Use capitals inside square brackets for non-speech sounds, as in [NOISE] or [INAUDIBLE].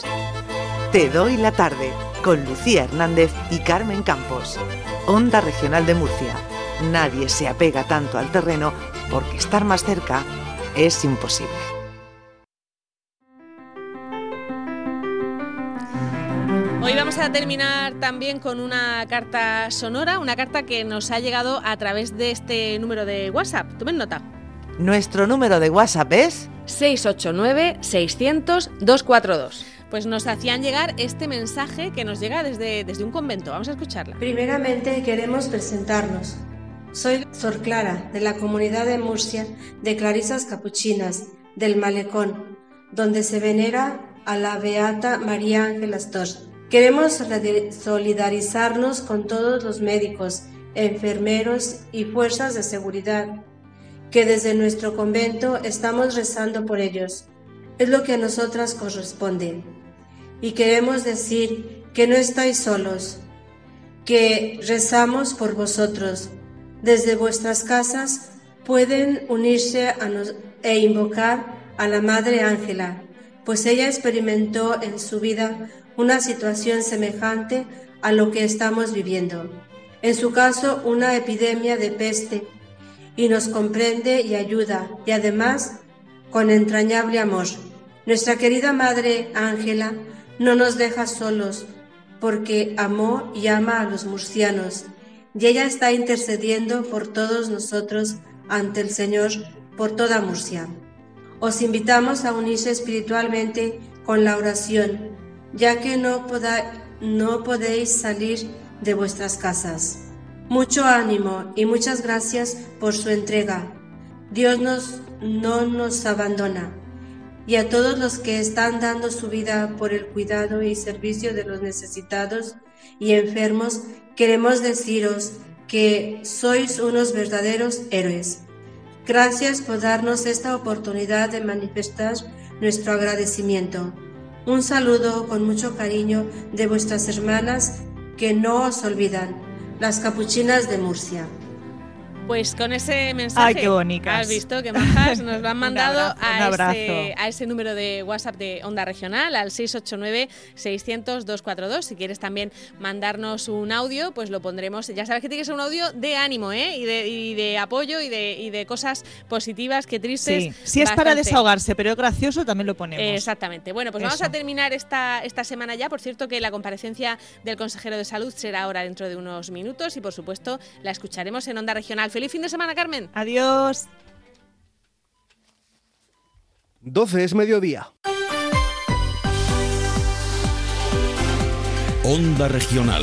Campos. Te doy la tarde con Lucía Hernández y Carmen Campos. Onda Regional de Murcia. Nadie se apega tanto al terreno porque estar más cerca es imposible. Hoy vamos a terminar también con una carta sonora, una carta que nos ha llegado a través de este número de WhatsApp. Tomen nota. Nuestro número de WhatsApp es 689-600-242. Pues nos hacían llegar este mensaje que nos llega desde, desde un convento. Vamos a escucharla. Primeramente queremos presentarnos. Soy Sor Clara, de la comunidad de Murcia, de Clarisas Capuchinas, del Malecón, donde se venera a la Beata María Ángela Astor. Queremos solidarizarnos con todos los médicos, enfermeros y fuerzas de seguridad, que desde nuestro convento estamos rezando por ellos. Es lo que a nosotras corresponde. Y queremos decir que no estáis solos, que rezamos por vosotros. Desde vuestras casas pueden unirse a e invocar a la Madre Ángela, pues ella experimentó en su vida una situación semejante a lo que estamos viviendo. En su caso, una epidemia de peste, y nos comprende y ayuda, y además con entrañable amor. Nuestra querida Madre Ángela no nos deja solos, porque amó y ama a los murcianos, y ella está intercediendo por todos nosotros ante el Señor, por toda Murcia. Os invitamos a unirse espiritualmente con la oración, ya que no, no podéis salir de vuestras casas. Mucho ánimo y muchas gracias por su entrega. Dios nos, no nos abandona. Y a todos los que están dando su vida por el cuidado y servicio de los necesitados y enfermos, queremos deciros que sois unos verdaderos héroes. Gracias por darnos esta oportunidad de manifestar nuestro agradecimiento. Un saludo con mucho cariño de vuestras hermanas que no os olvidan, las capuchinas de Murcia. Pues con ese mensaje. Ay, qué bonitas. Has visto que majas nos lo han [LAUGHS] mandado a, ese, a, ese, número de WhatsApp de Onda Regional, al 689-600-242. Si quieres también mandarnos un audio, pues lo pondremos. Ya sabes que tiene que ser un audio de ánimo, ¿eh? Y de, y de apoyo y de, y de, cosas positivas que tristes. Sí, si es para desahogarse, pero es gracioso, también lo ponemos. Exactamente. Bueno, pues vamos a terminar esta, esta semana ya. Por cierto, que la comparecencia del consejero de salud será ahora dentro de unos minutos y, por supuesto, la escucharemos en Onda Regional. Feliz fin de semana, Carmen. Adiós. 12 es mediodía. Onda Regional.